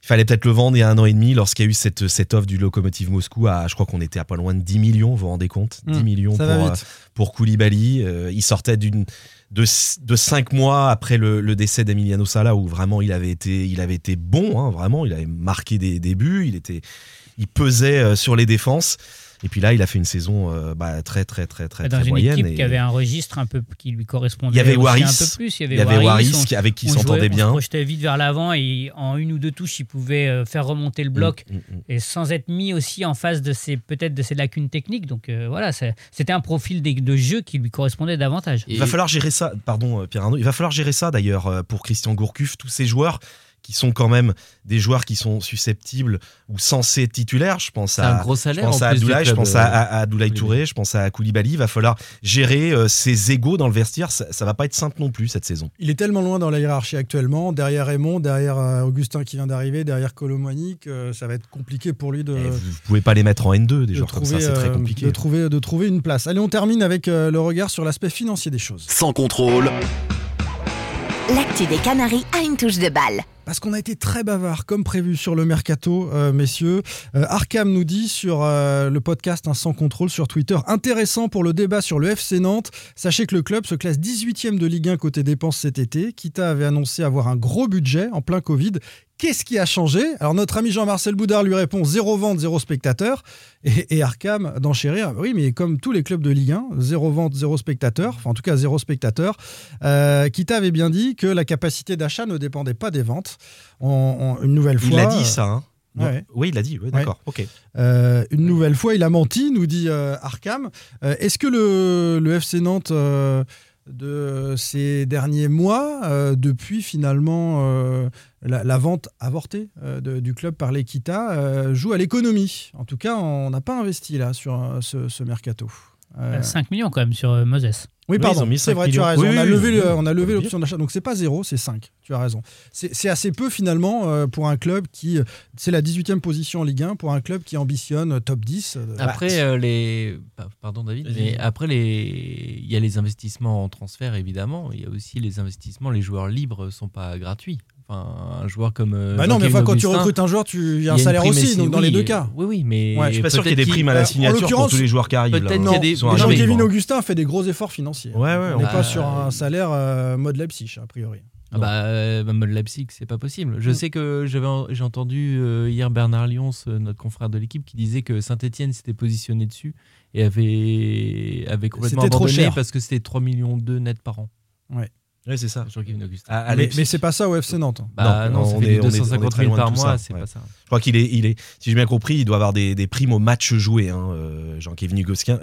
il fallait peut-être le vendre il y a un an et demi lorsqu'il y a eu cette, cette offre du Lokomotiv Moscou à, je crois qu'on était à pas loin de 10 millions, vous vous rendez compte? 10 mmh, millions pour, euh, pour Koulibaly. Euh, il sortait d'une de, de cinq mois après le, décès d'Emiliano Sala où vraiment il avait été, il avait été bon, hein, vraiment, il avait marqué des, débuts, il, était, il pesait euh, sur les défenses. Et puis là, il a fait une saison bah, très, très, très, très, Dans très une moyenne. équipe qui avait un registre un peu qui lui correspondait. Il y avait Waris, un peu plus. Il y avait, Waris, avec qui s'entendait bien. On se projetait vite vers l'avant et en une ou deux touches, il pouvait faire remonter le bloc mm, mm, mm. et sans être mis aussi en face de ses peut-être de ses lacunes techniques. Donc voilà, c'était un profil de, de, jeu qui lui correspondait davantage. Il va falloir gérer ça. Pardon, Pierre Arnaud. Il va falloir gérer ça d'ailleurs pour Christian Gourcuff, tous ces joueurs qui sont quand même des joueurs qui sont susceptibles ou censés être titulaires. Je pense à, un gros salaire je pense à Abdoulaye, je pense à, à, Touré, je pense à Koulibaly. Il va falloir gérer euh, ses égaux dans le vestiaire. Ça, ça, va pas être simple non plus cette saison. Il est tellement loin dans la hiérarchie actuellement, derrière Raymond, derrière euh, Augustin qui vient d'arriver, derrière Colomani, que ça va être compliqué pour lui de. vous, vous pouvez pas les mettre en N2 des joueurs comme ça, c'est très euh, compliqué. De trouver, de trouver une place. Allez, on termine avec le regard sur l'aspect financier des choses. Sans contrôle. L'actu des Canaries a une touche de balle. Parce qu'on a été très bavard, comme prévu, sur le mercato, euh, messieurs. Euh, Arkham nous dit sur euh, le podcast Un Sans Contrôle sur Twitter intéressant pour le débat sur le FC Nantes. Sachez que le club se classe 18e de Ligue 1 côté dépenses cet été. Kita avait annoncé avoir un gros budget en plein Covid. Qu'est-ce qui a changé? Alors notre ami Jean-Marcel Boudard lui répond zéro vente, zéro spectateur. Et, Arkham d'enchérir, oui mais comme tous les clubs de Ligue 1, zéro vente, zéro spectateur, enfin en tout cas zéro spectateur. Euh, Kita avait bien dit que la capacité d'achat ne dépendait pas des ventes. une nouvelle fois... Il a dit ça, hein Oui, il l'a dit, d'accord, ok. Euh, une nouvelle fois, il a menti, nous dit euh, Arkham. Est-ce que le, le, FC Nantes de ces derniers mois, euh, depuis finalement euh, la, vente avortée euh, du club par l'Equita, joue à l'économie. En tout cas, on n'a pas investi là sur ce, ce mercato. 5 millions quand même sur Moses. Oui, pardon, c'est vrai, tu as raison. on, a levé on, a levé l'option d'achat. Donc, c'est pas zéro, c'est 5. Tu as raison. C'est assez peu, finalement, euh, pour un club qui. C'est la 18e position en Ligue 1 pour un club qui ambitionne euh, top 10. Euh, après, les. Pardon, David, mais après, les... il y a les investissements en transfert, évidemment. Il y a aussi les investissements. Les joueurs libres ne sont pas gratuits. Enfin, un joueur comme. bah non, mais quand tu recrutes un joueur, tu y a un salaire aussi, donc dans les deux cas. Oui, oui, mais. Ouais, je suis pas sûr qu'il y ait des primes à la signature pour tous les joueurs qui arrivent. Peut-être qu'il y a des. Jean-Kévin Augustin fait des gros efforts financiers. Ouais, ouais, on n'est pas sur un salaire euh, mode Leipzig, a priori. Ah bah, euh, mode Leipzig, c'est pas possible. Je mm. sais que j'avais, j'ai entendu euh, hier Bernard Lyons, notre confrère de l'équipe, qui disait que Saint-Etienne s'était positionné dessus et avait, avait complètement abandonné parce que c'était 3 millions de net par an. Ouais. Oui, c'est ça. Ah, mais, mais c'est pas ça au FC Nantes. Bah, non, non, c'est 250 000 par mois, c'est pas ça. Je crois qu'il est, il est, si j'ai bien compris, il doit avoir des, des primes au match joué, hein, euh, Jean-Kévin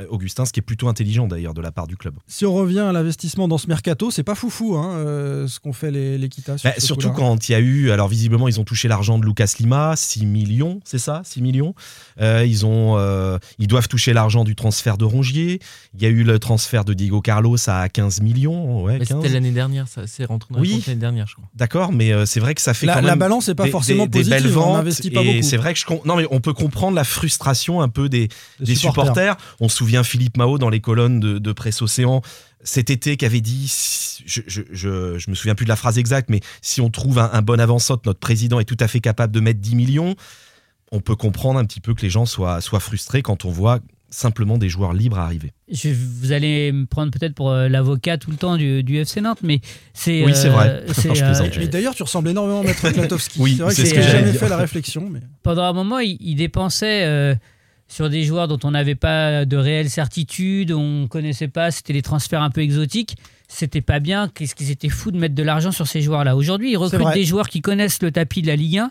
Augustin, ce qui est plutôt intelligent d'ailleurs de la part du club. Si on revient à l'investissement dans ce mercato, c'est pas foufou hein, euh, ce qu'ont fait les, les bah, surtout quand il y a eu, alors visiblement, ils ont touché l'argent de Lucas Lima, 6 millions, c'est ça 6 millions. Euh, ils, ont, euh, ils doivent toucher l'argent du transfert de Rongier. Il y a eu le transfert de Diego Carlos à 15 millions. Ouais, C'était l'année dernière, ça s'est rentré dans oui, l'année dernière, je crois. D'accord, mais euh, c'est vrai que ça fait la, quand même la balance n'est pas forcément des, positive. Des belles ventes. Pas et c'est vrai que je, non, mais on peut comprendre la frustration un peu des, des supporters. On se souvient Philippe Mao dans les colonnes de, de Presse Océan cet été qui avait dit, je, je, je, je, me souviens plus de la phrase exacte, mais si on trouve un, un bon avançote, notre président est tout à fait capable de mettre 10 millions. On peut comprendre un petit peu que les gens soient, soient frustrés quand on voit simplement des joueurs libres arriver. Je, vous allez me prendre peut-être pour euh, l'avocat tout le temps du, du, FC Nantes, mais c'est. Oui, c'est vrai. Euh, euh, d'ailleurs, tu ressembles énormément à Maître Klatowski. oui, c'est vrai que j'ai jamais fait la réflexion. Mais... Pendant un moment, il, il dépensait sur des joueurs dont on n'avait pas de réelle certitude, on ne connaissait pas, c'était des transferts un peu exotiques. C'était pas bien. Qu'est-ce qu'ils étaient fous de mettre de l'argent sur ces joueurs-là? Aujourd'hui, ils recrutent des joueurs qui connaissent le tapis de la Ligue 1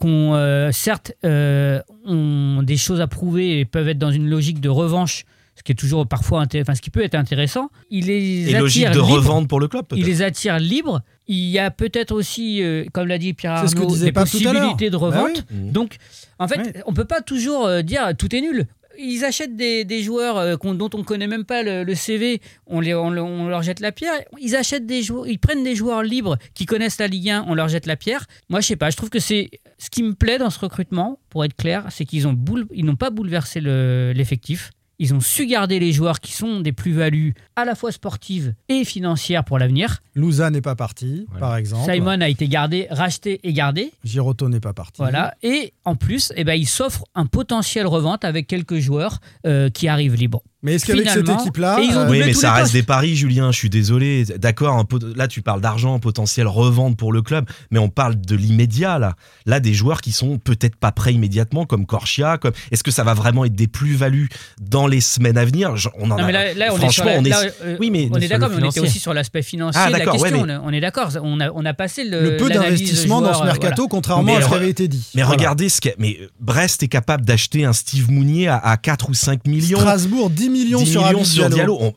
qui ont euh, certes euh, ont des choses à prouver et peuvent être dans une logique de revanche ce qui est toujours parfois enfin ce qui peut être intéressant il les et logique de revente pour le club il les attire libres. Il y a peut-être aussi euh, comme l'a dit Pierre Arnaud des possibilités de bah revente. donc en fait on peut pas toujours dire tout est nul ils achètent des, joueurs euh, dont on ne connaît même pas le, CV, on, leur jette la pierre. Ils achètent des joueurs, ils prennent des joueurs libres qui connaissent la Ligue 1, on leur jette la pierre. Moi, je sais pas, je trouve que c'est ce qui me plaît dans ce recrutement, pour être clair, c'est qu'ils ont ils n'ont pas bouleversé l'effectif. Ils ont su garder les joueurs qui sont des plus-values à la fois sportives et financières pour l'avenir. Louza n'est pas parti, par exemple. Simon a été gardé, racheté et gardé. Giroto n'est pas parti. Voilà. Et en plus, eh ben, il s'offre un potentiel revente avec quelques joueurs euh, qui arrivent libres. Mais est-ce qu'avec cette équipe-là. Euh, oui, mais ça reste des paris, Julien, je suis désolé. D'accord, là, tu parles d'argent, potentiel revente pour le club, mais on parle de l'immédiat, là. Là, des joueurs qui sont peut-être pas prêts immédiatement, comme Korchia. Comme... Est-ce que ça va vraiment être des plus-values dans les semaines à venir? On en a. là, Franchement, on est. Euh, oui, mais on est d'accord, mais on était aussi sur l'aspect financier ah, la question. On est d'accord, on a, on a passé le. Le peu d'investissement dans ce mercato, contrairement à ce qui avait été dit. Mais regardez ce qu'est. Mais Brest est capable d'acheter un Steve Mounier à, à 4 ou 5 millions. Strasbourg, 10 millions, sur, sur Diallo. On,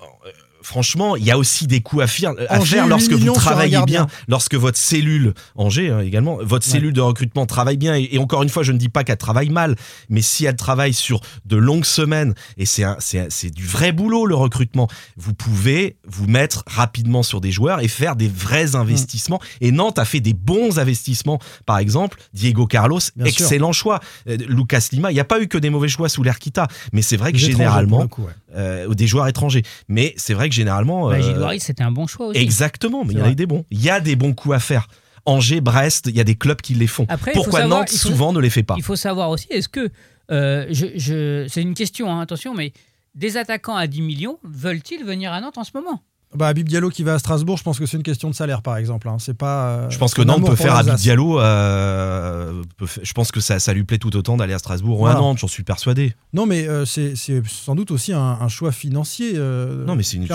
franchement, il y a aussi des coups à, faire, à faire lorsque vous travaillez bien, lorsque votre cellule, Angers hein, également, votre cellule de recrutement travaille bien. Et, encore une fois, je ne dis pas qu'elle travaille mal, mais si elle travaille sur de longues semaines, et c'est c'est du vrai boulot le recrutement, vous pouvez vous mettre rapidement sur des joueurs et faire des vrais investissements. Et Nantes a fait des bons investissements. Par exemple, Diego Carlos, excellent choix. Euh, Lucas Lima, il n'y a pas eu que des mauvais choix sous l'Erquita, mais c'est vrai que généralement, euh, des joueurs étrangers. Mais c'est vrai que généralement. Bah, euh, c'était un bon choix aussi. Exactement, mais il y en a des bons. Il y a des bons coups à faire. Angers, Brest, il y a des clubs qui les font. Pourquoi Nantes souvent ne les fait pas Il faut savoir aussi, est-ce que euh, je, c'est une question, hein, attention, mais des attaquants à 10 millions veulent-ils venir à Nantes en ce moment? Bah, Abib Diallo qui va à Strasbourg, je pense que c'est une question de salaire, par exemple. Hein. C'est pas. Euh, je pense que Nantes peut faire Abib Diallo. Euh, je pense que ça, ça lui plaît tout autant d'aller à Strasbourg ou à Nantes, j'en suis persuadé. Non, mais euh, c'est sans doute aussi un, choix financier. non, mais c'est une,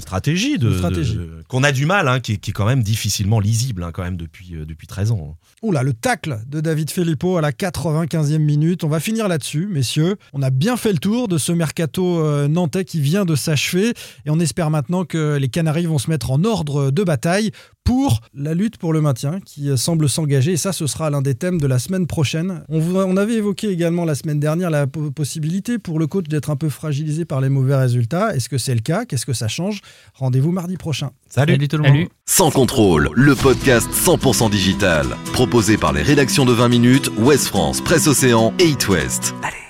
stratégie, de, qu'on a du mal, hein, qui, est, quand même difficilement lisible, hein, quand même depuis, depuis 13 ans. Oula, le tacle de David Filippo à la 95e minute. On va finir là-dessus, messieurs. On a bien fait le tour de ce mercato nantais qui vient de s'achever et on espère maintenant que les Canaries vont se mettre en ordre de bataille pour la lutte pour le maintien qui semble s'engager. Et ça, ce sera l'un des thèmes de la semaine prochaine. On, on avait évoqué également la semaine dernière la possibilité pour le coach d'être un peu fragilisé par les mauvais résultats. Est-ce que c'est le cas? Qu'est-ce que ça change? Rendez-vous mardi prochain. Salut, tout le monde. Sans contrôle, le podcast 100% digital. Proposé par les rédactions de 20 minutes, Ouest France, Presse Océan et It West. Allez.